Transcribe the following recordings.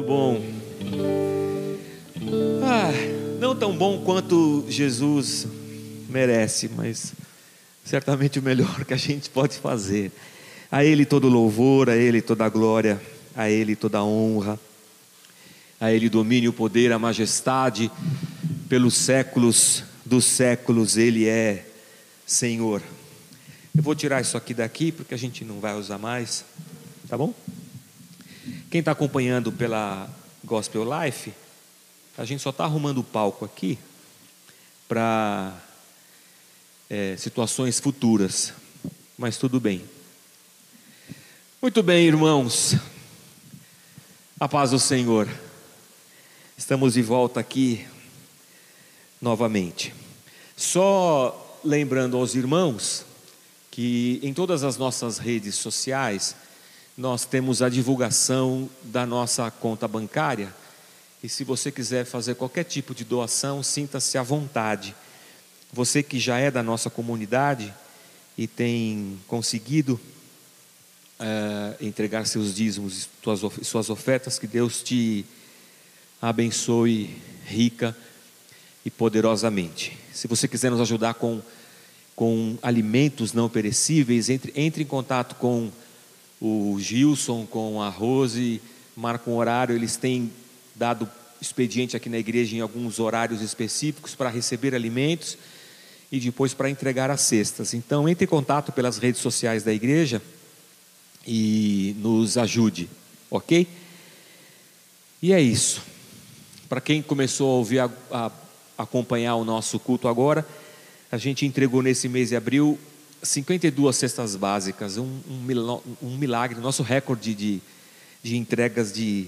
Muito bom. Ah, não tão bom quanto Jesus merece, mas certamente o melhor que a gente pode fazer. A Ele todo louvor, a Ele toda glória, a Ele toda honra, a Ele domínio, o poder, a majestade, pelos séculos dos séculos, Ele é Senhor. Eu vou tirar isso aqui daqui, porque a gente não vai usar mais, tá bom? Quem está acompanhando pela Gospel Life, a gente só está arrumando o palco aqui para é, situações futuras, mas tudo bem. Muito bem, irmãos, a paz do Senhor, estamos de volta aqui novamente. Só lembrando aos irmãos que em todas as nossas redes sociais nós temos a divulgação da nossa conta bancária. E se você quiser fazer qualquer tipo de doação, sinta-se à vontade. Você que já é da nossa comunidade e tem conseguido uh, entregar seus dízimos, suas, suas ofertas, que Deus te abençoe rica e poderosamente. Se você quiser nos ajudar com, com alimentos não perecíveis, entre, entre em contato com o Gilson, com a Rose, marca um horário, eles têm dado expediente aqui na igreja em alguns horários específicos para receber alimentos e depois para entregar as cestas. Então, entre em contato pelas redes sociais da igreja e nos ajude, ok? E é isso. Para quem começou a ouvir, a, a acompanhar o nosso culto agora, a gente entregou nesse mês de abril 52 cestas básicas, um, um, um milagre, nosso recorde de, de entregas de,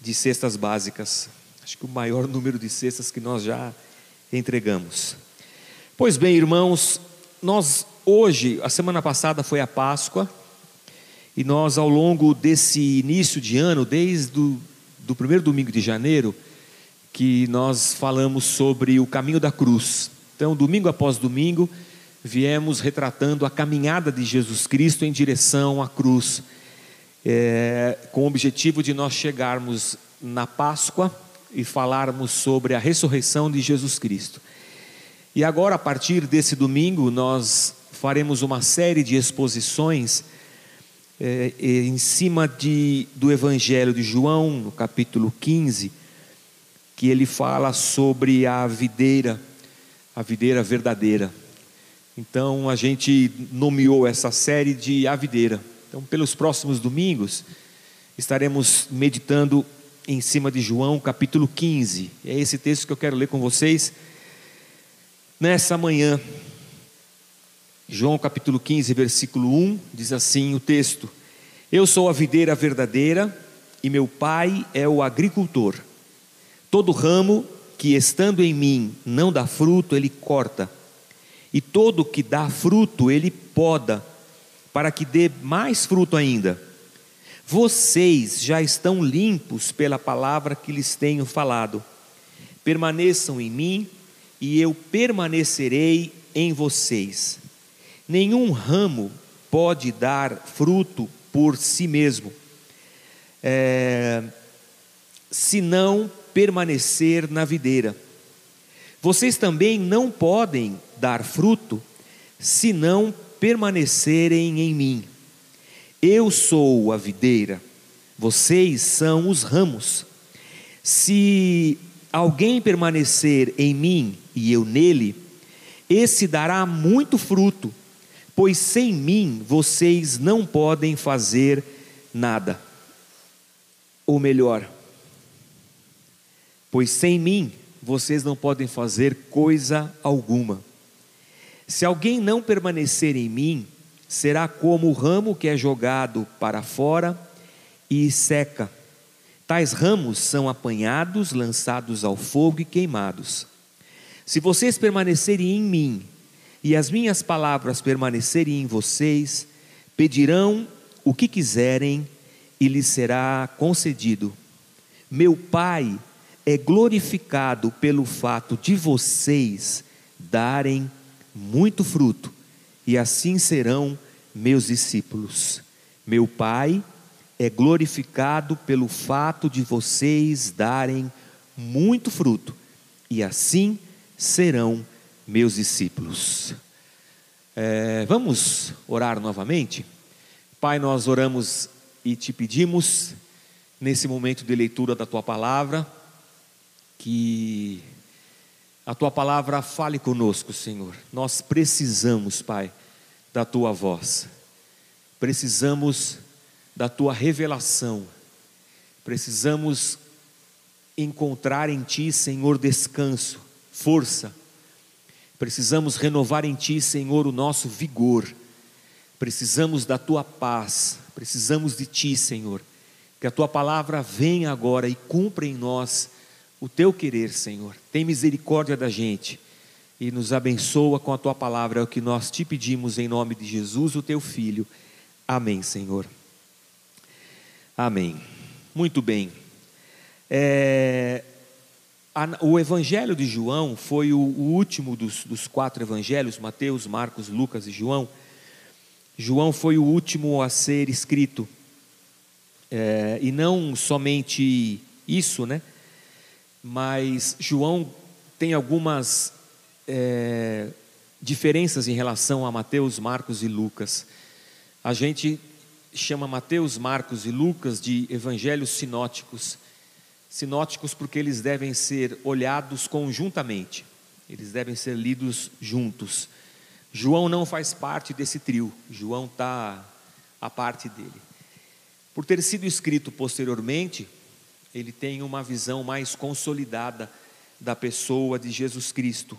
de cestas básicas. Acho que o maior número de cestas que nós já entregamos. Pois bem, irmãos, nós hoje, a semana passada foi a Páscoa, e nós ao longo desse início de ano, desde o do primeiro domingo de janeiro, que nós falamos sobre o caminho da cruz. Então, domingo após domingo, viemos retratando a caminhada de Jesus Cristo em direção à cruz, é, com o objetivo de nós chegarmos na Páscoa e falarmos sobre a ressurreição de Jesus Cristo. E agora, a partir desse domingo, nós faremos uma série de exposições é, em cima de, do Evangelho de João, no capítulo 15, que ele fala sobre a videira, a videira verdadeira. Então a gente nomeou essa série de A Videira. Então, pelos próximos domingos, estaremos meditando em cima de João capítulo 15. É esse texto que eu quero ler com vocês nessa manhã. João capítulo 15, versículo 1, diz assim o texto: Eu sou a videira verdadeira e meu pai é o agricultor. Todo ramo que estando em mim não dá fruto, ele corta e todo que dá fruto, ele poda, para que dê mais fruto ainda. Vocês já estão limpos pela palavra que lhes tenho falado. Permaneçam em mim, e eu permanecerei em vocês. Nenhum ramo pode dar fruto por si mesmo, é, se não permanecer na videira. Vocês também não podem dar fruto se não permanecerem em mim. Eu sou a videira, vocês são os ramos. Se alguém permanecer em mim e eu nele, esse dará muito fruto, pois sem mim vocês não podem fazer nada. Ou melhor, pois sem mim vocês não podem fazer coisa alguma. Se alguém não permanecer em mim, será como o ramo que é jogado para fora e seca. Tais ramos são apanhados, lançados ao fogo e queimados. Se vocês permanecerem em mim e as minhas palavras permanecerem em vocês, pedirão o que quiserem e lhes será concedido. Meu Pai é glorificado pelo fato de vocês darem muito fruto, e assim serão meus discípulos. Meu Pai é glorificado pelo fato de vocês darem muito fruto, e assim serão meus discípulos. É, vamos orar novamente? Pai, nós oramos e te pedimos, nesse momento de leitura da tua palavra, que a tua palavra fale conosco, Senhor. Nós precisamos, Pai, da tua voz, precisamos da tua revelação, precisamos encontrar em ti, Senhor, descanso, força, precisamos renovar em ti, Senhor, o nosso vigor, precisamos da tua paz, precisamos de ti, Senhor, que a tua palavra venha agora e cumpra em nós o teu querer, Senhor. Tem misericórdia da gente e nos abençoa com a tua palavra, é o que nós te pedimos em nome de Jesus, o teu filho. Amém, Senhor. Amém. Muito bem. É, a, o Evangelho de João foi o, o último dos, dos, quatro evangelhos: Mateus, Marcos, Lucas e João. João foi o último a ser escrito. É, e não somente isso, né? Mas João tem algumas é, diferenças em relação a Mateus, Marcos e Lucas. A gente chama Mateus, Marcos e Lucas de evangelhos sinóticos. Sinóticos porque eles devem ser olhados conjuntamente, eles devem ser lidos juntos. João não faz parte desse trio, João está a parte dele. Por ter sido escrito posteriormente, ele tem uma visão mais consolidada da pessoa de Jesus Cristo.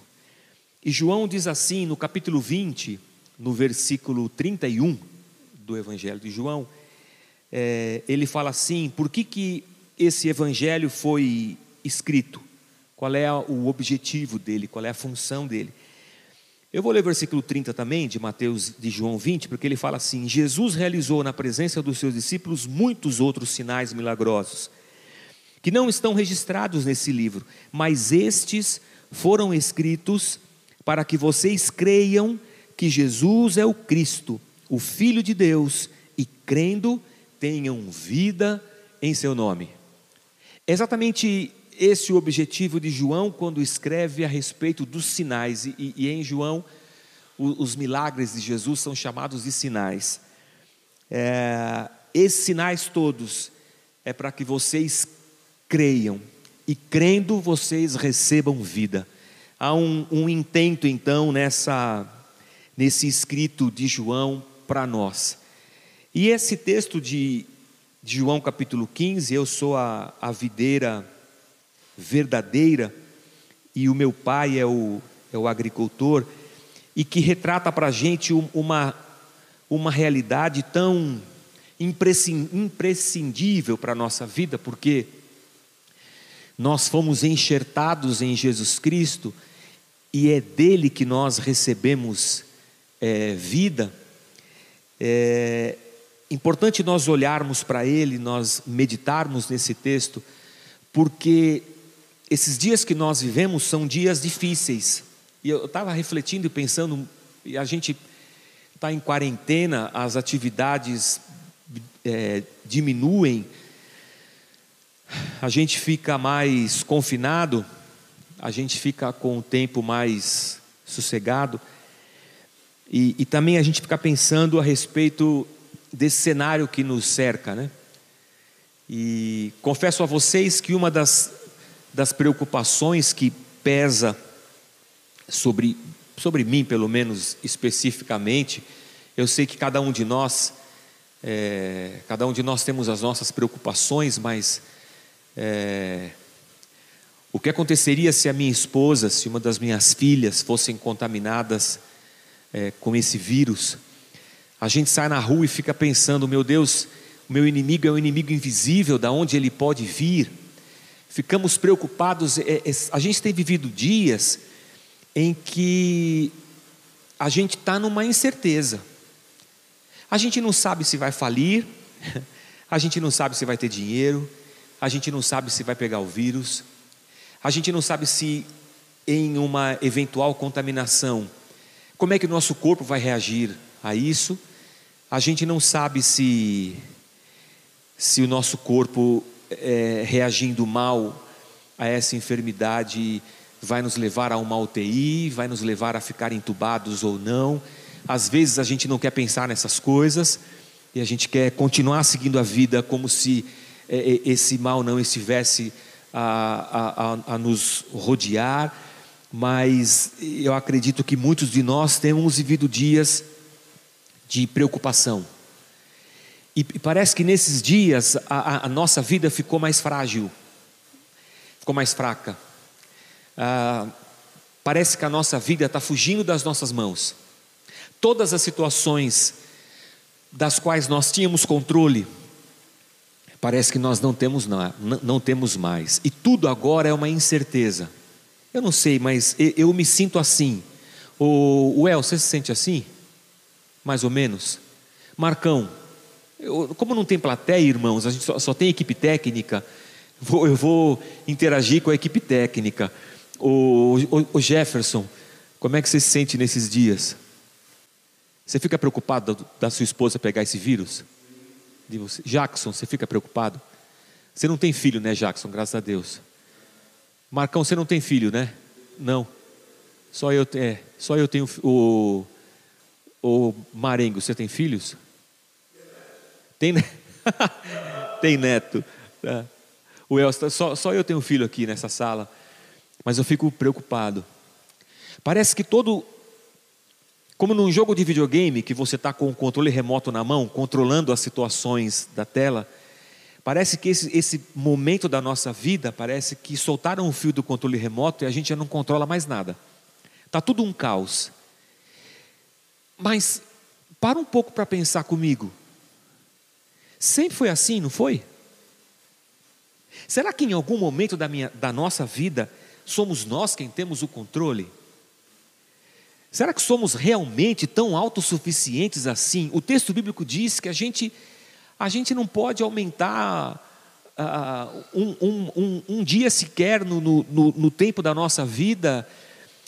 E João diz assim no capítulo 20, no versículo 31 do Evangelho de João, é, ele fala assim: por que, que esse Evangelho foi escrito? Qual é o objetivo dele? Qual é a função dele? Eu vou ler o versículo 30 também, de Mateus, de João 20, porque ele fala assim: Jesus realizou na presença dos seus discípulos muitos outros sinais milagrosos, que não estão registrados nesse livro, mas estes foram escritos para que vocês creiam que Jesus é o Cristo, o Filho de Deus, e crendo, tenham vida em seu nome. É exatamente esse o objetivo de João quando escreve a respeito dos sinais, e, e em João, o, os milagres de Jesus são chamados de sinais. É, esses sinais todos é para que vocês creiam, e crendo vocês recebam vida. Há um, um intento então nessa, nesse escrito de João para nós. E esse texto de, de, João capítulo 15, eu sou a, a videira verdadeira e o meu pai é o, é o agricultor, e que retrata para a gente uma, uma realidade tão imprescindível para a nossa vida, porque nós fomos enxertados em Jesus Cristo e é dele que nós recebemos é, vida, é importante nós olharmos para ele, nós meditarmos nesse texto, porque esses dias que nós vivemos são dias difíceis. E eu estava refletindo e pensando, e a gente está em quarentena, as atividades é, diminuem, a gente fica mais confinado a gente fica com o tempo mais sossegado. E, e, também a gente fica pensando a respeito desse cenário que nos cerca, né? E confesso a vocês que uma das, das preocupações que pesa sobre, sobre mim, pelo menos especificamente, eu sei que cada um de nós, é, cada um de nós temos as nossas preocupações, mas é, o que aconteceria se a minha esposa, se uma das minhas filhas fossem contaminadas é, com esse vírus? A gente sai na rua e fica pensando: meu Deus, o meu inimigo é um inimigo invisível, da onde ele pode vir? Ficamos preocupados. É, é, a gente tem vivido dias em que a gente está numa incerteza. A gente não sabe se vai falir, a gente não sabe se vai ter dinheiro, a gente não sabe se vai pegar o vírus. A gente não sabe se em uma eventual contaminação, como é que o nosso corpo vai reagir a isso. A gente não sabe se se o nosso corpo é, reagindo mal a essa enfermidade vai nos levar a uma UTI, vai nos levar a ficar entubados ou não. Às vezes a gente não quer pensar nessas coisas e a gente quer continuar seguindo a vida como se esse mal não estivesse a, a, a, a nos rodear, mas eu acredito que muitos de nós temos vivido dias de preocupação. E parece que nesses dias a, a nossa vida ficou mais frágil, ficou mais fraca. Ah, parece que a nossa vida está fugindo das nossas mãos. Todas as situações das quais nós tínhamos controle, parece que nós não temos, não, temos mais. E tudo agora é uma incerteza. Eu não sei, mas eu, me sinto assim. O El, você se sente assim? Mais ou menos? Marcão, eu, como não tem plateia, irmãos, a gente só, só tem equipe técnica, vou, eu vou interagir com a equipe técnica. O, o, o Jefferson, como é que você se sente nesses dias? Você fica preocupado da sua esposa pegar esse vírus? De você? Jackson, você fica preocupado? Você não tem filho, né, Jackson? Graças a Deus. Marcão, você não tem filho, né? Não. Só eu, é, só eu tenho o, o Marengo. Você tem filhos? Tem, tem neto. É. O Elcio, só, só eu tenho filho aqui nessa sala mas eu fico preocupado. Parece que todo. Como num jogo de videogame, que você está com o controle remoto na mão, controlando as situações da tela, parece que esse, esse momento da nossa vida, parece que soltaram o fio do controle remoto e a gente já não controla mais nada. Está tudo um caos. Mas, para um pouco para pensar comigo. Sempre foi assim, não foi? Será que em algum momento da, minha, da nossa vida Somos nós quem temos o controle? Será que somos realmente tão autossuficientes assim? O texto bíblico diz que a gente, a gente não pode aumentar uh, um, um, um, um, dia sequer no, no, no tempo da nossa vida,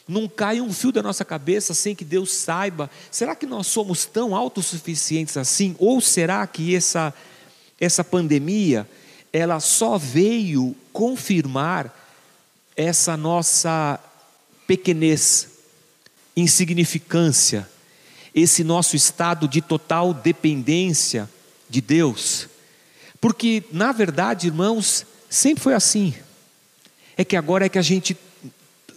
não cai um fio da nossa cabeça sem que Deus saiba. Será que nós somos tão autossuficientes assim? Ou será que essa, essa pandemia ela só veio confirmar essa nossa pequenez, insignificância, esse nosso estado de total dependência de Deus. Porque, na verdade, irmãos, sempre foi assim. É que agora é que a gente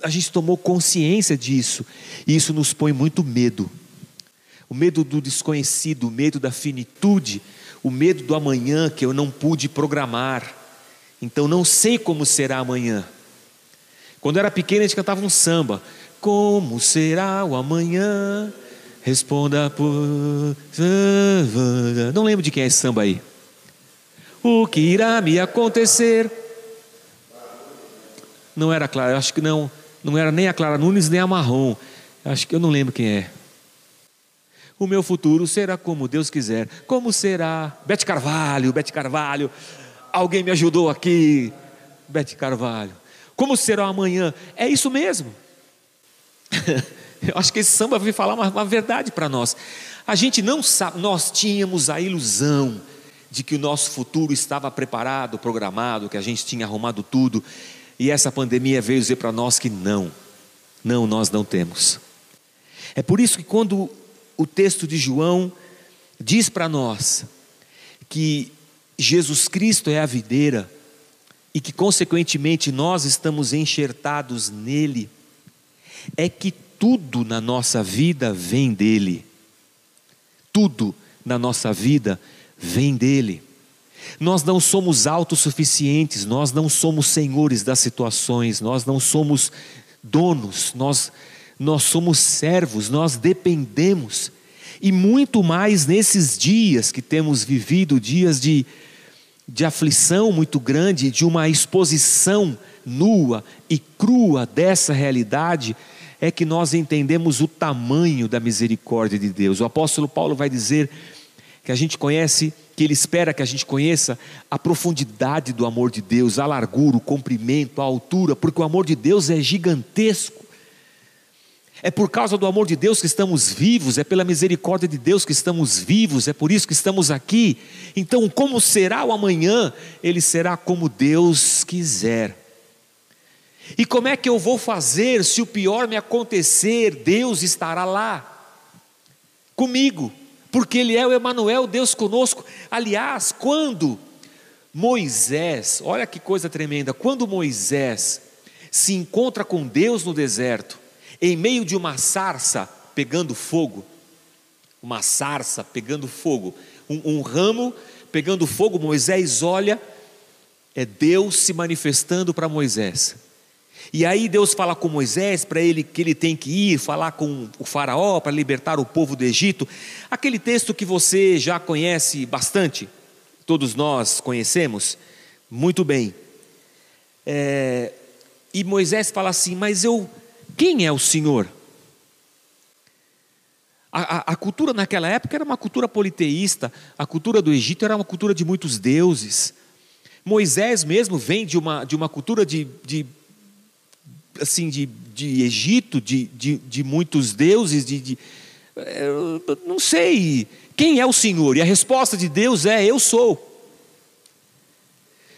a gente tomou consciência disso, e isso nos põe muito medo. O medo do desconhecido, o medo da finitude, o medo do amanhã que eu não pude programar. Então não sei como será amanhã. Quando era pequeno, a gente cantava um samba. Como será o amanhã? Responda por. Não lembro de quem é esse samba aí. O que irá me acontecer? Não era Clara, acho que não. Não era nem a Clara Nunes nem a Marrom. Acho que eu não lembro quem é. O meu futuro será como Deus quiser. Como será? Bete Carvalho, Bete Carvalho. Alguém me ajudou aqui. Bete Carvalho. Como será amanhã? É isso mesmo. Eu acho que esse samba vai falar uma, uma verdade para nós. A gente não sabe, nós tínhamos a ilusão de que o nosso futuro estava preparado, programado, que a gente tinha arrumado tudo, e essa pandemia veio dizer para nós que não, não, nós não temos. É por isso que quando o texto de João diz para nós que Jesus Cristo é a videira, e que, consequentemente, nós estamos enxertados nele, é que tudo na nossa vida vem dele. Tudo na nossa vida vem dele. Nós não somos autossuficientes, nós não somos senhores das situações, nós não somos donos, nós, nós somos servos, nós dependemos. E muito mais nesses dias que temos vivido dias de de aflição muito grande, de uma exposição nua e crua dessa realidade, é que nós entendemos o tamanho da misericórdia de Deus. O apóstolo Paulo vai dizer que a gente conhece, que ele espera que a gente conheça a profundidade do amor de Deus, a largura, o comprimento, a altura, porque o amor de Deus é gigantesco. É por causa do amor de Deus que estamos vivos, é pela misericórdia de Deus que estamos vivos, é por isso que estamos aqui. Então, como será o amanhã? Ele será como Deus quiser. E como é que eu vou fazer se o pior me acontecer? Deus estará lá comigo, porque Ele é o Emanuel, Deus conosco. Aliás, quando Moisés, olha que coisa tremenda, quando Moisés se encontra com Deus no deserto, em meio de uma sarça pegando fogo, uma sarça pegando fogo, um, um ramo pegando fogo, Moisés olha, é Deus se manifestando para Moisés. E aí Deus fala com Moisés para ele que ele tem que ir falar com o faraó para libertar o povo do Egito. Aquele texto que você já conhece bastante, todos nós conhecemos muito bem. É, e Moisés fala assim: Mas eu, quem é o Senhor? A, a, a, cultura naquela época era uma cultura politeísta, a cultura do Egito era uma cultura de muitos deuses. Moisés mesmo vem de uma, de uma cultura de, de assim, de, de Egito, de, de, de muitos deuses, de, de não sei quem é o Senhor, e a resposta de Deus é: Eu sou.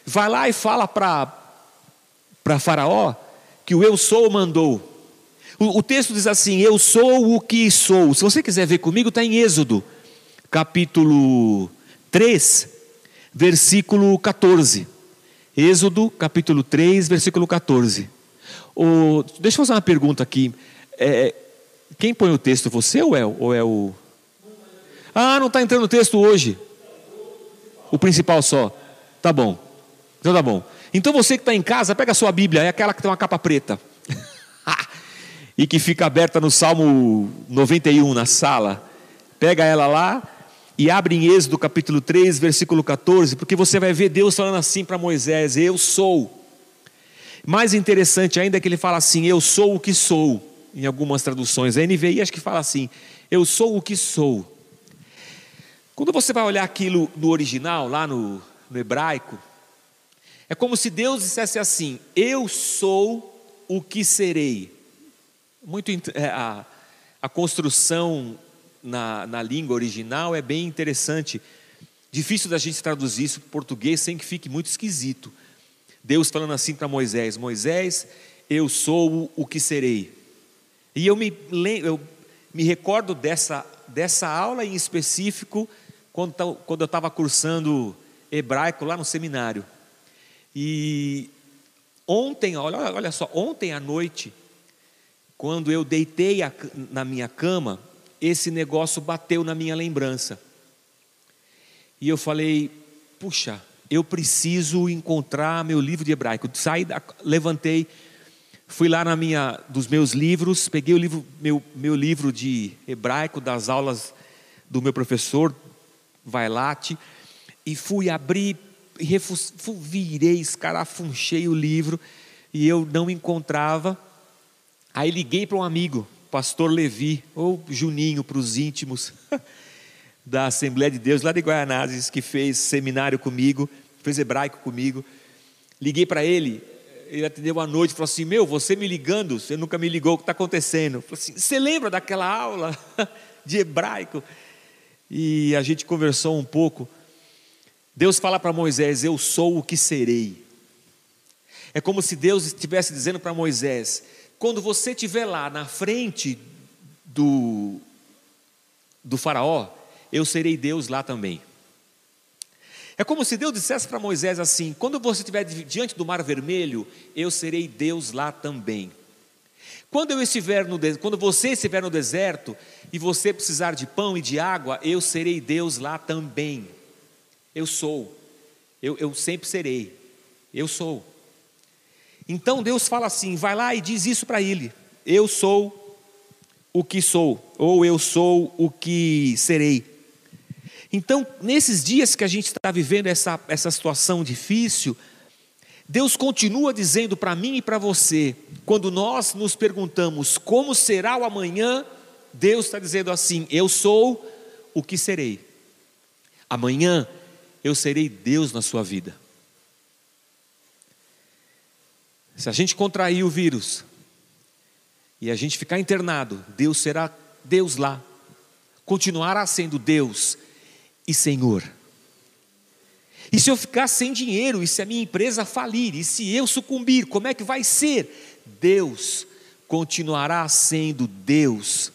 Vai lá e fala para Faraó que o Eu sou mandou. O, o, texto diz assim: Eu sou o que sou. Se você quiser ver comigo, está em Êxodo, capítulo 3, versículo 14. Êxodo, capítulo 3, versículo 14. O, deixa eu fazer uma pergunta aqui. É, quem põe o texto, você ou é, ou é o. Ah, não está entrando o texto hoje. O principal só. Tá bom. Então tá bom. Então você que está em casa, pega a sua Bíblia, é aquela que tem uma capa preta. e que fica aberta no Salmo 91 na sala. Pega ela lá e abre em Êxodo capítulo 3, versículo 14, porque você vai ver Deus falando assim para Moisés: Eu sou mais interessante ainda é que ele fala assim: Eu sou o que sou, em algumas traduções. A NVI acho que fala assim: Eu sou o que sou. Quando você vai olhar aquilo no original, lá no, no hebraico, é como se Deus dissesse assim: Eu sou o que serei. Muito é, a, a construção na, na língua original é bem interessante. Difícil da gente traduzir isso para português sem que fique muito esquisito. Deus falando assim para Moisés: Moisés, eu sou o que serei. E eu me, eu me recordo dessa, dessa aula em específico, quando, eu estava cursando hebraico lá no seminário. E ontem, olha, olha só, ontem à noite, quando eu deitei a, na minha cama, esse negócio bateu na minha lembrança. E eu falei, puxa, eu preciso encontrar meu livro de hebraico. Saí, levantei, fui lá na minha, dos meus livros, peguei o livro, meu, meu livro de hebraico das aulas do meu professor Vailate e fui abrir, refus, virei, escarafunchei o livro e eu não encontrava. Aí liguei para um amigo, pastor Levi, ou Juninho para os íntimos. da Assembleia de Deus lá de Guaianazes, que fez seminário comigo, fez hebraico comigo. Liguei para ele, ele atendeu à noite falou assim: Meu, você me ligando, você nunca me ligou, o que está acontecendo? Falei assim: Você lembra daquela aula de hebraico? E a gente conversou um pouco. Deus fala para Moisés: Eu sou o que serei. É como se Deus estivesse dizendo para Moisés: Quando você estiver lá na frente do, do Faraó, eu serei Deus lá também. É como se Deus dissesse para Moisés assim: quando você estiver diante do mar vermelho, eu serei Deus lá também. Quando eu estiver no quando você estiver no deserto e você precisar de pão e de água, eu serei Deus lá também. Eu sou. Eu, eu sempre serei. Eu sou. Então Deus fala assim: vai lá e diz isso para ele. Eu sou o que sou, ou eu sou o que serei. Então, nesses dias que a gente está vivendo essa, essa situação difícil, Deus continua dizendo para mim e para você, quando nós nos perguntamos como será o amanhã, Deus está dizendo assim: Eu sou o que serei. Amanhã eu serei Deus na sua vida. Se a gente contrair o vírus e a gente ficar internado, Deus será Deus lá, continuará sendo Deus e Senhor. E se eu ficar sem dinheiro, e se a minha empresa falir, e se eu sucumbir, como é que vai ser? Deus continuará sendo Deus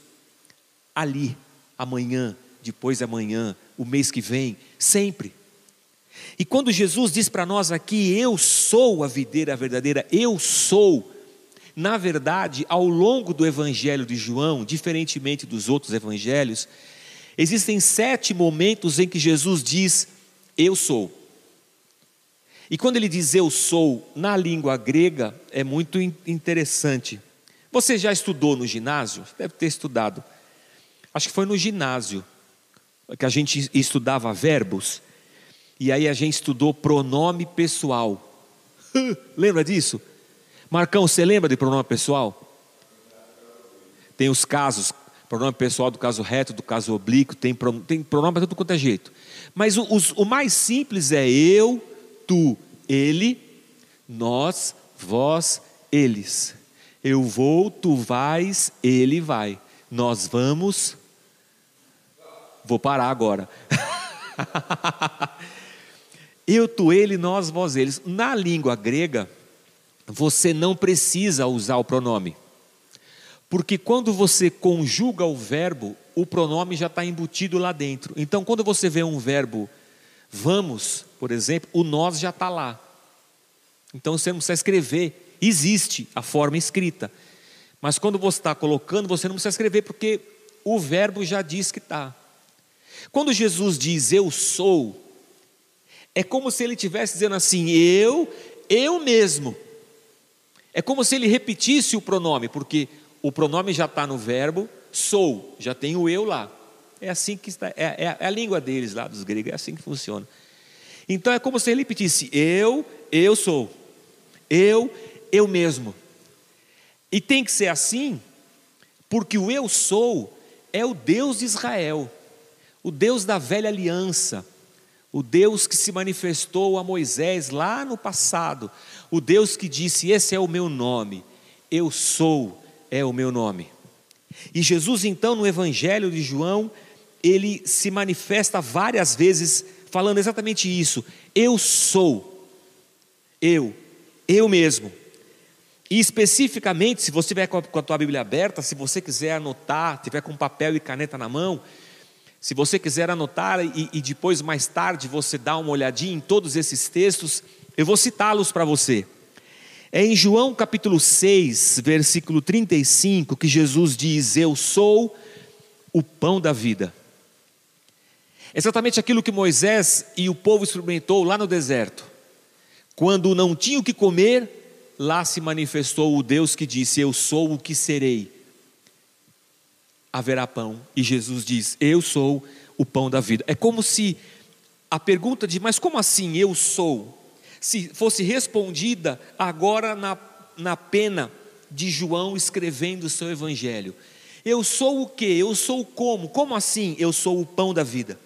ali, amanhã, depois de amanhã, o mês que vem, sempre. E quando Jesus diz para nós aqui, eu sou a videira verdadeira, eu sou, na verdade, ao longo do Evangelho de João, diferentemente dos outros evangelhos, existem sete momentos em que Jesus diz, eu sou. E quando ele diz eu sou, na língua grega, é muito interessante. Você já estudou no ginásio? Deve ter estudado. Acho que foi no ginásio que a gente estudava verbos. E aí a gente estudou pronome pessoal. Lembra disso? Marcão, você lembra de pronome pessoal? Tem os casos, pronome pessoal do caso reto, do caso oblíquo, tem, tem pronome para tudo quanto é jeito. Mas o mais simples é eu, tu, ele, nós, vós, eles. Eu vou, tu vais, ele vai. Nós vamos. Vou parar agora. eu, tu, ele, nós, vós, eles. Na língua grega, você não precisa usar o pronome. Porque quando você conjuga o verbo, o pronome já está embutido lá dentro. Então, quando você vê um verbo vamos, por exemplo, o nós já está lá. Então você não precisa escrever, existe a forma escrita. Mas quando você está colocando, você não precisa escrever, porque o verbo já diz que está. Quando Jesus diz eu sou, é como se ele estivesse dizendo assim, eu, eu mesmo. É como se ele repetisse o pronome, porque o pronome já está no verbo, sou, já tem o eu lá. É assim que está, é, é, é a língua deles lá, dos gregos, é assim que funciona. Então é como se ele repetisse: eu, eu sou, eu, eu mesmo. E tem que ser assim, porque o eu sou é o Deus de Israel, o Deus da velha aliança, o Deus que se manifestou a Moisés lá no passado, o Deus que disse: Esse é o meu nome, eu sou é o meu nome. E Jesus, então, no Evangelho de João, ele se manifesta várias vezes falando exatamente isso: Eu sou, eu, eu mesmo. E especificamente, se você tiver com a tua Bíblia aberta, se você quiser anotar, tiver com papel e caneta na mão, se você quiser anotar e, e depois, mais tarde, você dá uma olhadinha em todos esses textos, eu vou citá-los para você. É em João capítulo 6, versículo 35, que Jesus diz: Eu sou o pão da vida. Exatamente aquilo que Moisés e o povo experimentou lá no deserto. Quando não tinham o que comer, lá se manifestou o Deus que disse: Eu sou o que serei. Haverá pão. E Jesus diz: Eu sou o pão da vida. É como se a pergunta de, mas como assim eu sou? Se fosse respondida agora na, na pena de João escrevendo o seu evangelho. Eu sou o que? Eu sou como? Como assim eu sou o pão da vida?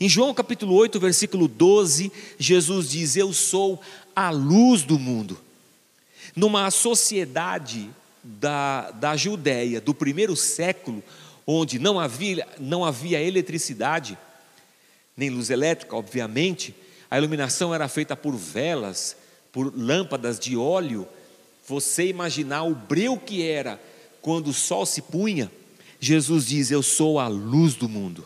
Em João capítulo 8, versículo 12, Jesus diz: Eu sou a luz do mundo. Numa sociedade da, da Judéia do primeiro século, onde não havia, não havia eletricidade, nem luz elétrica, obviamente, a iluminação era feita por velas, por lâmpadas de óleo. Você imaginar o breu que era quando o sol se punha, Jesus diz: Eu sou a luz do mundo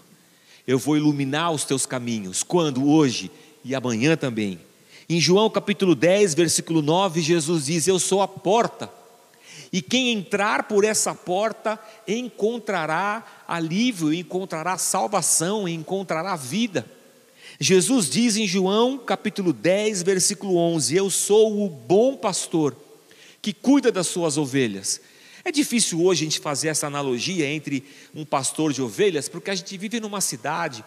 eu vou iluminar os teus caminhos. Quando? Hoje e amanhã também. Em João capítulo 10, versículo 9, Jesus diz: Eu sou a porta. E quem entrar por essa porta encontrará alívio, encontrará salvação, encontrará vida. Jesus diz em João capítulo 10, versículo 11: Eu sou o bom pastor que cuida das suas ovelhas. É difícil hoje a gente fazer essa analogia entre um pastor de ovelhas, porque a gente vive numa cidade,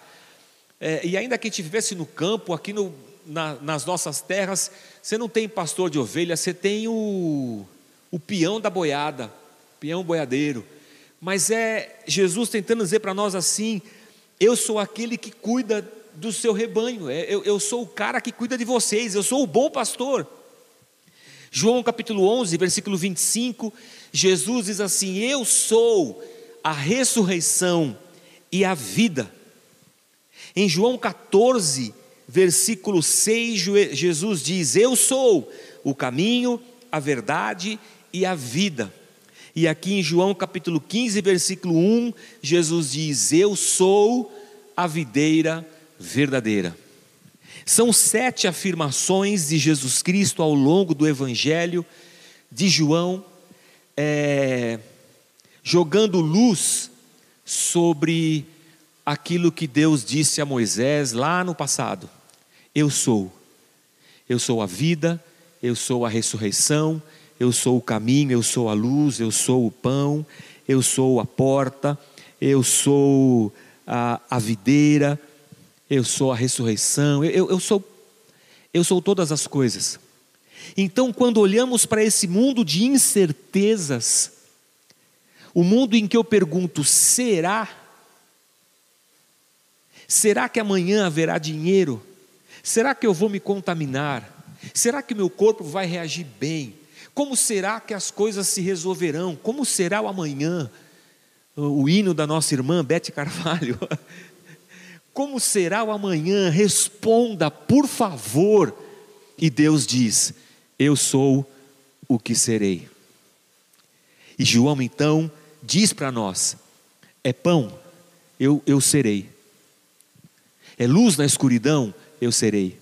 é, e ainda que a gente vivesse no campo, aqui no, na, nas nossas terras, você não tem pastor de ovelhas, você tem o, o peão da boiada, peão boiadeiro. Mas é Jesus tentando dizer para nós assim: eu sou aquele que cuida do seu rebanho, é, eu, eu sou o cara que cuida de vocês, eu sou o bom pastor. João capítulo 11, versículo 25, Jesus diz assim: Eu sou a ressurreição e a vida. Em João 14, versículo 6, Jesus diz: Eu sou o caminho, a verdade e a vida. E aqui em João capítulo 15, versículo 1, Jesus diz: Eu sou a videira verdadeira. São sete afirmações de Jesus Cristo ao longo do Evangelho de João, é, jogando luz sobre aquilo que Deus disse a Moisés lá no passado: Eu sou, eu sou a vida, eu sou a ressurreição, eu sou o caminho, eu sou a luz, eu sou o pão, eu sou a porta, eu sou a, a videira eu sou a ressurreição, eu, eu, sou, eu sou todas as coisas. Então, quando olhamos para esse mundo de incertezas, o mundo em que eu pergunto: será? Será que amanhã haverá dinheiro? Será que eu vou me contaminar? Será que meu corpo vai reagir bem? Como será que as coisas se resolverão? Como será o amanhã? O hino da nossa irmã Bete Carvalho Como será o amanhã? Responda, por favor. E Deus diz: Eu sou o que serei. E João então diz para nós: É pão, eu, eu serei. É luz na escuridão, eu serei.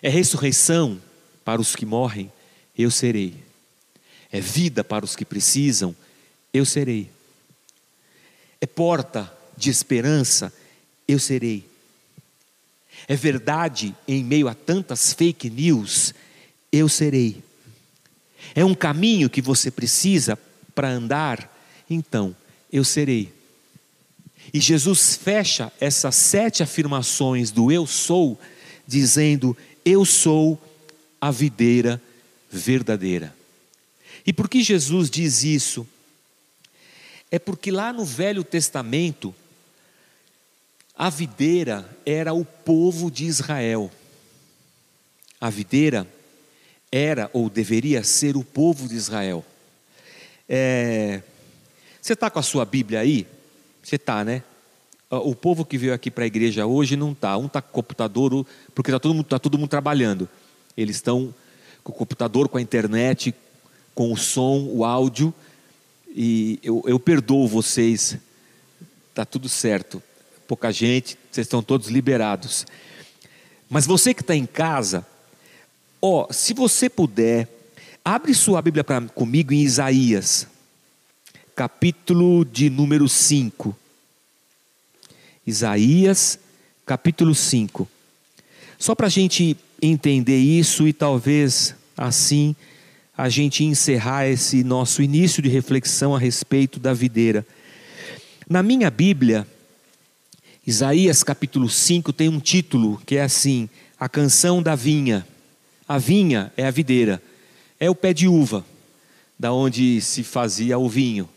É ressurreição para os que morrem, eu serei. É vida para os que precisam, eu serei. É porta de esperança, eu serei. É verdade em meio a tantas fake news, eu serei. É um caminho que você precisa para andar, então eu serei. E Jesus fecha essas sete afirmações do eu sou, dizendo: Eu sou a videira verdadeira. E por que Jesus diz isso? É porque lá no Velho Testamento, a videira era o povo de Israel. A videira era ou deveria ser o povo de Israel. É, você está com a sua Bíblia aí? Você está, né? O povo que veio aqui para a igreja hoje não está. Um está com o computador, porque está todo, tá todo mundo trabalhando. Eles estão com o computador, com a internet, com o som, o áudio. E eu, eu perdoo vocês, está tudo certo pouca gente, vocês estão todos liberados. Mas você que está em casa, ó, se você puder, abre sua Bíblia pra, comigo em Isaías, capítulo de número 5. Isaías, capítulo 5. Só para a gente entender isso e talvez assim a gente encerrar esse nosso início de reflexão a respeito da videira. Na minha Bíblia, Isaías capítulo 5 tem um título que é assim: A canção da vinha. A vinha é a videira, é o pé de uva, da onde se fazia o vinho.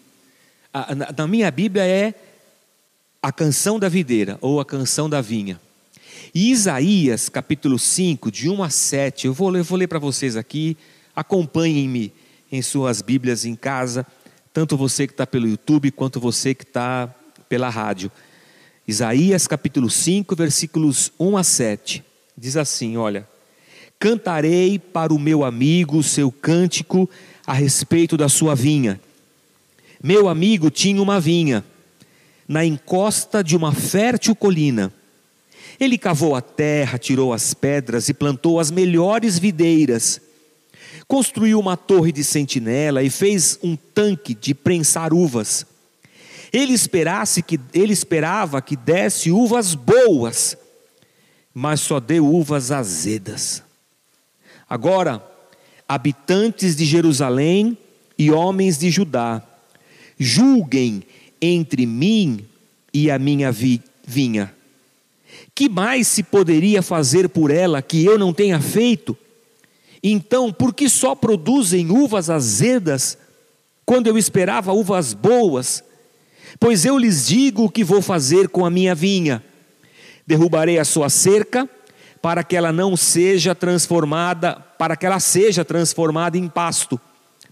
Na minha Bíblia é a canção da videira ou a canção da vinha. E Isaías capítulo 5, de 1 a 7, eu vou, eu vou ler para vocês aqui, acompanhem-me em suas Bíblias em casa, tanto você que está pelo YouTube quanto você que está pela rádio. Isaías capítulo 5, versículos 1 a 7. Diz assim: Olha, cantarei para o meu amigo o seu cântico a respeito da sua vinha. Meu amigo tinha uma vinha na encosta de uma fértil colina. Ele cavou a terra, tirou as pedras e plantou as melhores videiras. Construiu uma torre de sentinela e fez um tanque de prensar uvas. Ele esperasse que ele esperava que desse uvas boas, mas só deu uvas azedas. Agora, habitantes de Jerusalém e homens de Judá, julguem entre mim e a minha vinha. Que mais se poderia fazer por ela que eu não tenha feito? Então, por que só produzem uvas azedas quando eu esperava uvas boas? Pois eu lhes digo o que vou fazer com a minha vinha: derrubarei a sua cerca, para que ela não seja transformada para que ela seja transformada em pasto.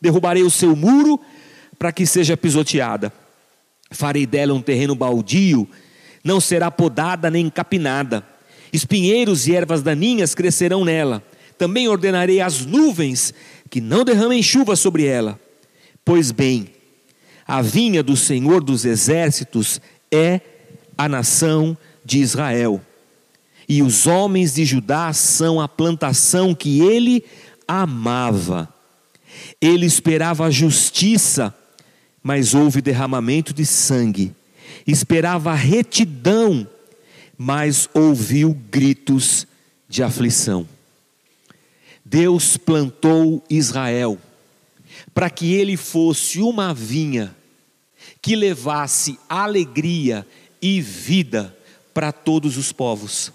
Derrubarei o seu muro para que seja pisoteada. Farei dela um terreno baldio, não será podada nem capinada. Espinheiros e ervas daninhas crescerão nela. Também ordenarei às nuvens que não derramem chuva sobre ela. Pois bem, a vinha do Senhor dos exércitos é a nação de Israel. E os homens de Judá são a plantação que ele amava. Ele esperava justiça, mas houve derramamento de sangue. Esperava retidão, mas ouviu gritos de aflição. Deus plantou Israel para que ele fosse uma vinha que levasse alegria e vida para todos os povos.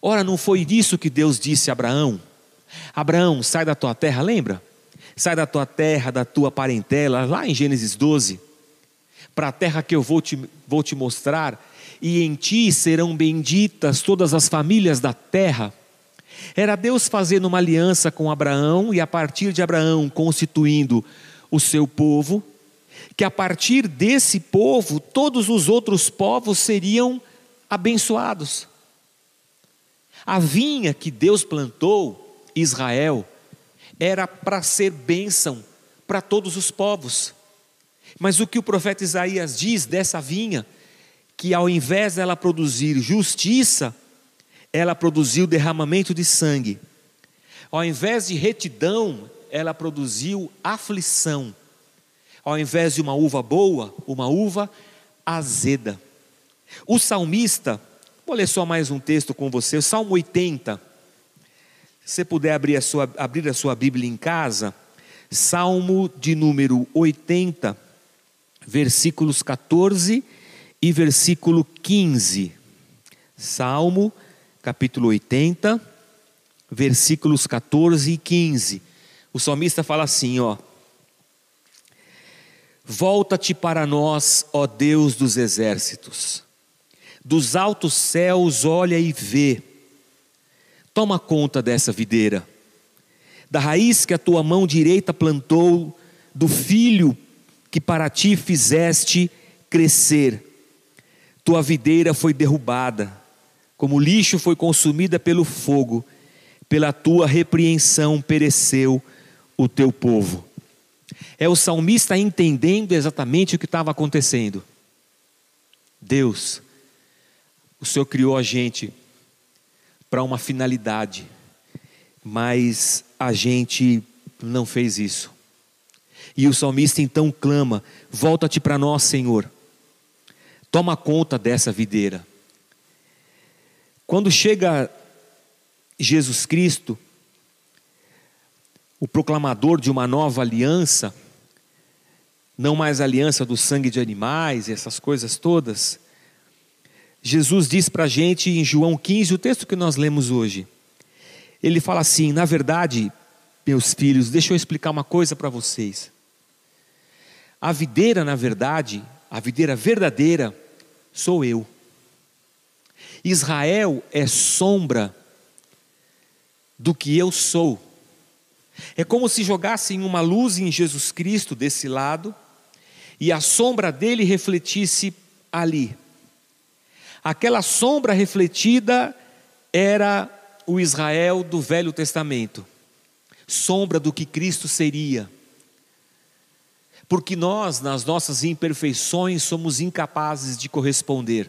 Ora, não foi disso que Deus disse a Abraão? Abraão, sai da tua terra, lembra? Sai da tua terra, da tua parentela, lá em Gênesis 12, para a terra que eu vou te, vou te mostrar, e em ti serão benditas todas as famílias da terra. Era Deus fazendo uma aliança com Abraão e a partir de Abraão constituindo o seu povo, que a partir desse povo todos os outros povos seriam abençoados. A vinha que Deus plantou, Israel, era para ser bênção para todos os povos. Mas o que o profeta Isaías diz dessa vinha, que ao invés dela produzir justiça, ela produziu derramamento de sangue. Ao invés de retidão, ela produziu aflição. Ao invés de uma uva boa, uma uva azeda. O salmista, vou ler só mais um texto com você, o Salmo 80. Se você puder abrir a sua, abrir a sua Bíblia em casa, Salmo de número 80, versículos 14 e versículo 15. Salmo capítulo 80, versículos 14 e 15. O salmista fala assim, ó: Volta-te para nós, ó Deus dos exércitos. Dos altos céus olha e vê. Toma conta dessa videira. Da raiz que a tua mão direita plantou, do filho que para ti fizeste crescer. Tua videira foi derrubada como lixo foi consumida pelo fogo, pela tua repreensão pereceu o teu povo. É o salmista entendendo exatamente o que estava acontecendo. Deus, o Senhor criou a gente para uma finalidade, mas a gente não fez isso. E o salmista então clama: Volta-te para nós, Senhor. Toma conta dessa videira. Quando chega Jesus Cristo, o proclamador de uma nova aliança, não mais aliança do sangue de animais e essas coisas todas, Jesus diz para a gente em João 15, o texto que nós lemos hoje, ele fala assim: na verdade, meus filhos, deixa eu explicar uma coisa para vocês. A videira, na verdade, a videira verdadeira, sou eu. Israel é sombra do que eu sou. É como se jogassem uma luz em Jesus Cristo desse lado e a sombra dele refletisse ali. Aquela sombra refletida era o Israel do Velho Testamento, sombra do que Cristo seria. Porque nós, nas nossas imperfeições, somos incapazes de corresponder.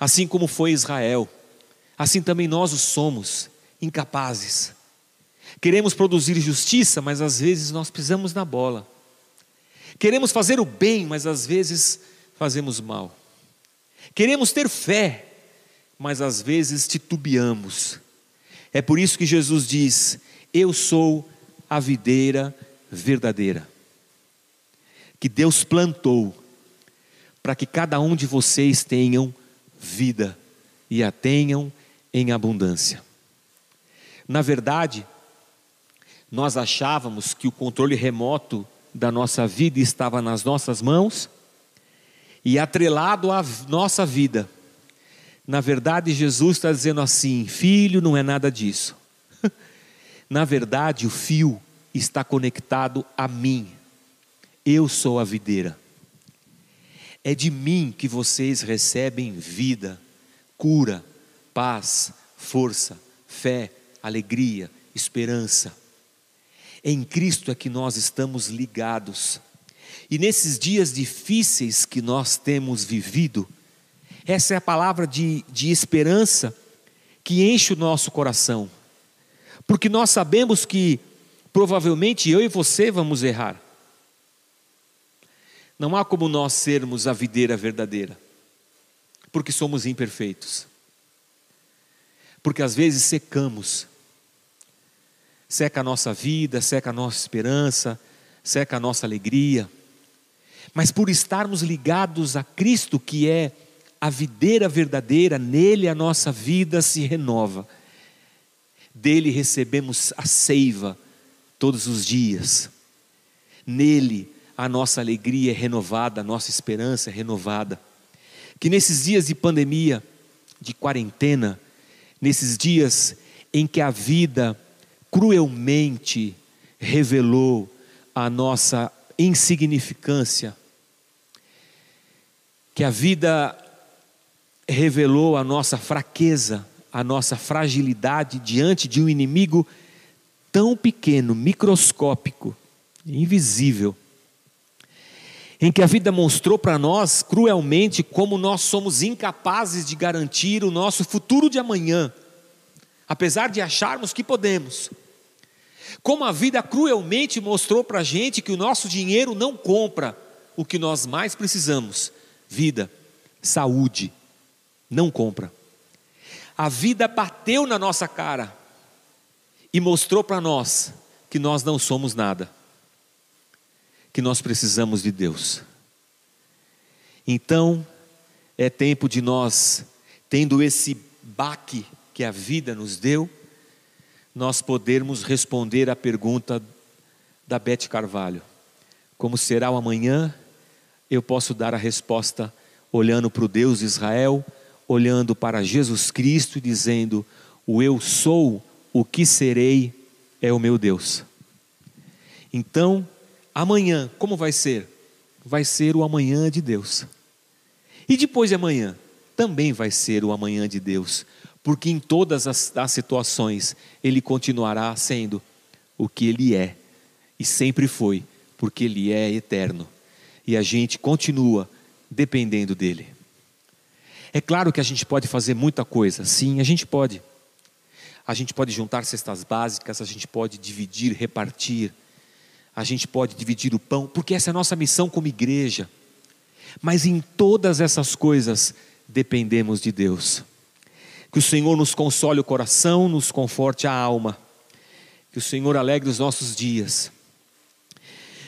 Assim como foi Israel, assim também nós o somos, incapazes. Queremos produzir justiça, mas às vezes nós pisamos na bola. Queremos fazer o bem, mas às vezes fazemos mal. Queremos ter fé, mas às vezes titubeamos. É por isso que Jesus diz: Eu sou a videira verdadeira, que Deus plantou, para que cada um de vocês tenham vida e a tenham em abundância. Na verdade, nós achávamos que o controle remoto da nossa vida estava nas nossas mãos e atrelado à nossa vida. Na verdade, Jesus está dizendo assim: filho, não é nada disso. Na verdade, o fio está conectado a mim. Eu sou a videira. É de mim que vocês recebem vida, cura, paz, força, fé, alegria, esperança. Em Cristo é que nós estamos ligados. E nesses dias difíceis que nós temos vivido, essa é a palavra de, de esperança que enche o nosso coração, porque nós sabemos que provavelmente eu e você vamos errar. Não há como nós sermos a videira verdadeira, porque somos imperfeitos. Porque às vezes secamos, seca a nossa vida, seca a nossa esperança, seca a nossa alegria. Mas por estarmos ligados a Cristo, que é a videira verdadeira, nele a nossa vida se renova. Dele recebemos a seiva todos os dias. Nele a nossa alegria é renovada, a nossa esperança é renovada. Que nesses dias de pandemia, de quarentena, nesses dias em que a vida cruelmente revelou a nossa insignificância, que a vida revelou a nossa fraqueza, a nossa fragilidade diante de um inimigo tão pequeno, microscópico, invisível, em que a vida mostrou para nós cruelmente como nós somos incapazes de garantir o nosso futuro de amanhã, apesar de acharmos que podemos. Como a vida cruelmente mostrou para a gente que o nosso dinheiro não compra o que nós mais precisamos: vida, saúde, não compra. A vida bateu na nossa cara e mostrou para nós que nós não somos nada, que nós precisamos de Deus. Então, é tempo de nós, tendo esse baque que a vida nos deu, nós podermos responder à pergunta da Beth Carvalho: Como será o amanhã? Eu posso dar a resposta olhando para o Deus de Israel olhando para Jesus Cristo e dizendo: O eu sou, o que serei, é o meu Deus. Então, amanhã, como vai ser? Vai ser o amanhã de Deus. E depois de amanhã, também vai ser o amanhã de Deus, porque em todas as, as situações Ele continuará sendo o que Ele é, e sempre foi, porque Ele é eterno, e a gente continua dependendo dEle. É claro que a gente pode fazer muita coisa, sim, a gente pode. A gente pode juntar cestas básicas, a gente pode dividir, repartir, a gente pode dividir o pão, porque essa é a nossa missão como igreja. Mas em todas essas coisas dependemos de Deus. Que o Senhor nos console o coração, nos conforte a alma. Que o Senhor alegre os nossos dias.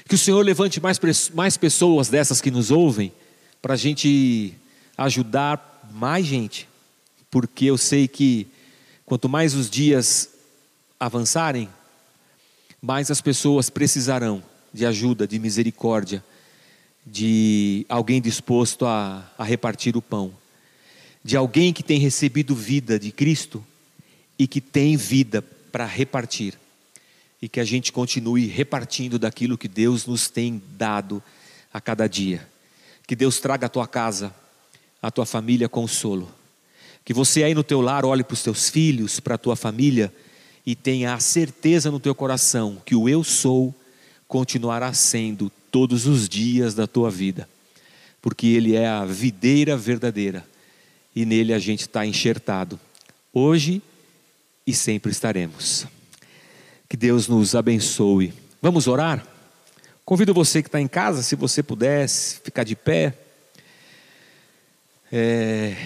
Que o Senhor levante mais, mais pessoas dessas que nos ouvem, para a gente ajudar mais gente, porque eu sei que quanto mais os dias avançarem, mais as pessoas precisarão de ajuda, de misericórdia, de alguém disposto a, a repartir o pão, de alguém que tem recebido vida de Cristo e que tem vida para repartir, e que a gente continue repartindo daquilo que Deus nos tem dado a cada dia. Que Deus traga a tua casa a tua família consolo. Que você aí no teu lar olhe para os teus filhos, para a tua família e tenha a certeza no teu coração que o eu sou continuará sendo todos os dias da tua vida, porque Ele é a videira verdadeira e nele a gente está enxertado, hoje e sempre estaremos. Que Deus nos abençoe. Vamos orar? Convido você que está em casa, se você pudesse ficar de pé. É,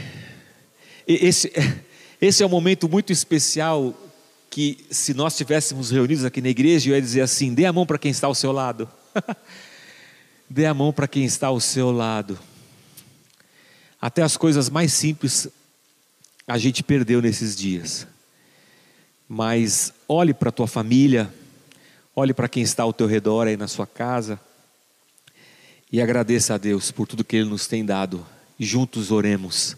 esse, esse é um momento muito especial que, se nós estivéssemos reunidos aqui na igreja, eu ia dizer assim: dê a mão para quem está ao seu lado. dê a mão para quem está ao seu lado. Até as coisas mais simples a gente perdeu nesses dias. Mas olhe para a tua família, olhe para quem está ao teu redor aí na sua casa e agradeça a Deus por tudo que Ele nos tem dado juntos oremos.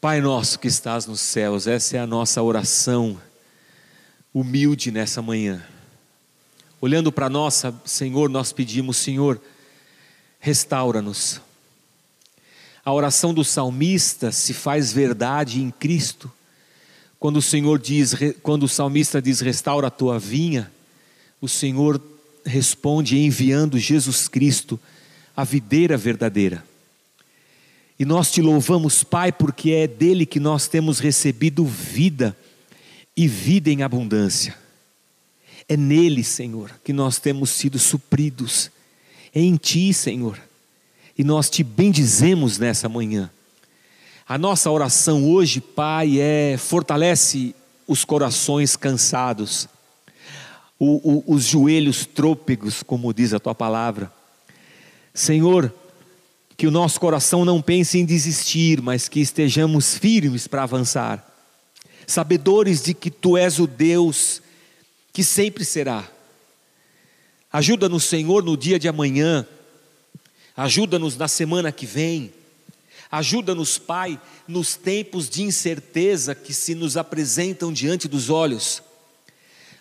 Pai nosso que estás nos céus, essa é a nossa oração humilde nessa manhã. Olhando para nós, Senhor, nós pedimos, Senhor, restaura-nos. A oração do salmista se faz verdade em Cristo. Quando o Senhor diz, quando o salmista diz restaura a tua vinha, o Senhor responde enviando Jesus Cristo, a videira verdadeira. E nós te louvamos, Pai, porque é dele que nós temos recebido vida e vida em abundância. É nele, Senhor, que nós temos sido supridos. É em Ti, Senhor. E nós te bendizemos nessa manhã. A nossa oração hoje, Pai, é fortalece os corações cansados, o, o, os joelhos trôpegos, como diz a tua palavra. Senhor, que o nosso coração não pense em desistir, mas que estejamos firmes para avançar, sabedores de que tu és o Deus que sempre será. Ajuda-nos, Senhor, no dia de amanhã, ajuda-nos na semana que vem, ajuda-nos, Pai, nos tempos de incerteza que se nos apresentam diante dos olhos.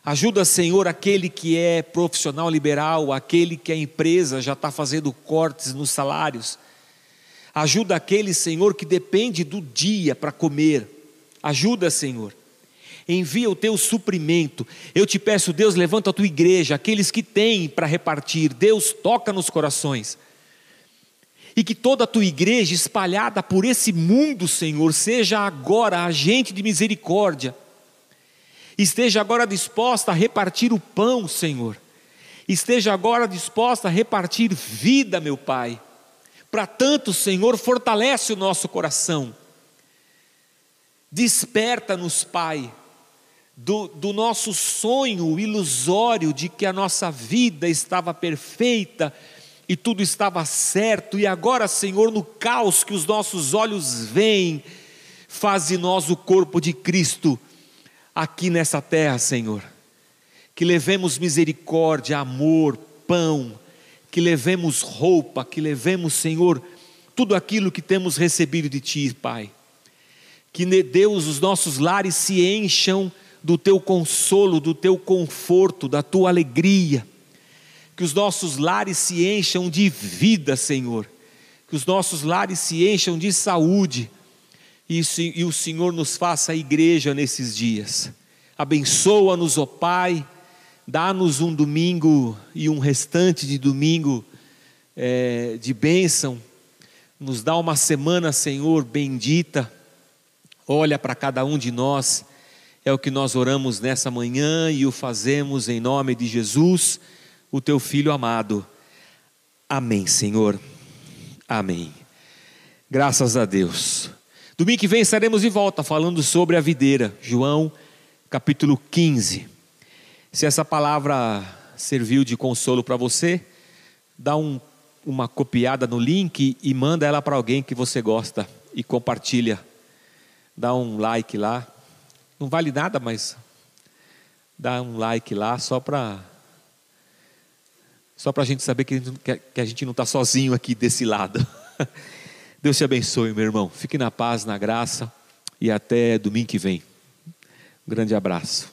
Ajuda, Senhor, aquele que é profissional liberal, aquele que a empresa já está fazendo cortes nos salários. Ajuda aquele, Senhor, que depende do dia para comer. Ajuda, Senhor envia o teu suprimento. Eu te peço, Deus, levanta a tua igreja, aqueles que têm para repartir. Deus, toca nos corações. E que toda a tua igreja espalhada por esse mundo, Senhor, seja agora agente de misericórdia. Esteja agora disposta a repartir o pão, Senhor. Esteja agora disposta a repartir vida, meu Pai. Para tanto, Senhor, fortalece o nosso coração. Desperta-nos, Pai, do, do nosso sonho ilusório de que a nossa vida estava perfeita e tudo estava certo, e agora, Senhor, no caos que os nossos olhos veem, faz de nós o corpo de Cristo aqui nessa terra, Senhor. Que levemos misericórdia, amor, pão, que levemos roupa, que levemos, Senhor, tudo aquilo que temos recebido de Ti, Pai. Que, Deus, os nossos lares se encham do teu consolo, do teu conforto, da tua alegria. Que os nossos lares se encham de vida, Senhor. Que os nossos lares se encham de saúde. E, e o Senhor nos faça a igreja nesses dias. Abençoa-nos, ó Pai. Dá-nos um domingo e um restante de domingo é, de bênção. Nos dá uma semana, Senhor, bendita. Olha para cada um de nós é o que nós oramos nessa manhã e o fazemos em nome de Jesus, o teu filho amado. Amém, Senhor. Amém. Graças a Deus. Domingo que vem estaremos de volta falando sobre a videira, João capítulo 15. Se essa palavra serviu de consolo para você, dá um, uma copiada no link e manda ela para alguém que você gosta e compartilha. Dá um like lá não vale nada, mas dá um like lá só para só para a gente saber que, que a gente não está sozinho aqui desse lado. Deus te abençoe, meu irmão. Fique na paz, na graça e até domingo que vem. Um grande abraço.